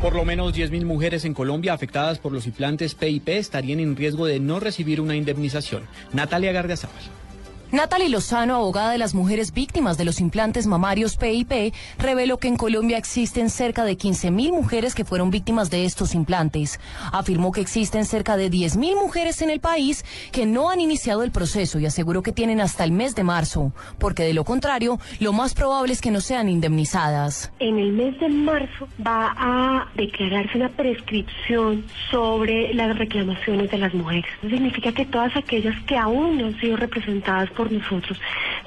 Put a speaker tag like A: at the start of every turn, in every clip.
A: Por lo menos 10.000 mujeres en Colombia afectadas por los implantes PIP estarían en riesgo de no recibir una indemnización. Natalia Gardiazabal.
B: Natalie Lozano, abogada de las mujeres víctimas de los implantes mamarios PIP, reveló que en Colombia existen cerca de 15.000 mujeres que fueron víctimas de estos implantes. Afirmó que existen cerca de 10.000 mujeres en el país que no han iniciado el proceso y aseguró que tienen hasta el mes de marzo, porque de lo contrario, lo más probable es que no sean indemnizadas.
C: En el mes de marzo va a declararse una prescripción sobre las reclamaciones de las mujeres. Significa que todas aquellas que aún no han sido representadas por nosotros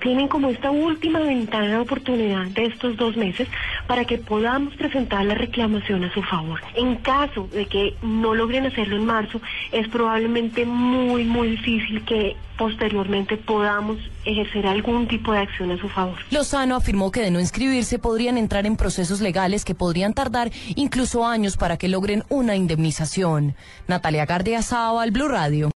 C: tienen como esta última ventana de oportunidad de estos dos meses para que podamos presentar la reclamación a su favor. En caso de que no logren hacerlo en marzo, es probablemente muy, muy difícil que posteriormente podamos ejercer algún tipo de acción a su favor.
B: Lozano afirmó que de no inscribirse podrían entrar en procesos legales que podrían tardar incluso años para que logren una indemnización. Natalia Gardia al Blue Radio.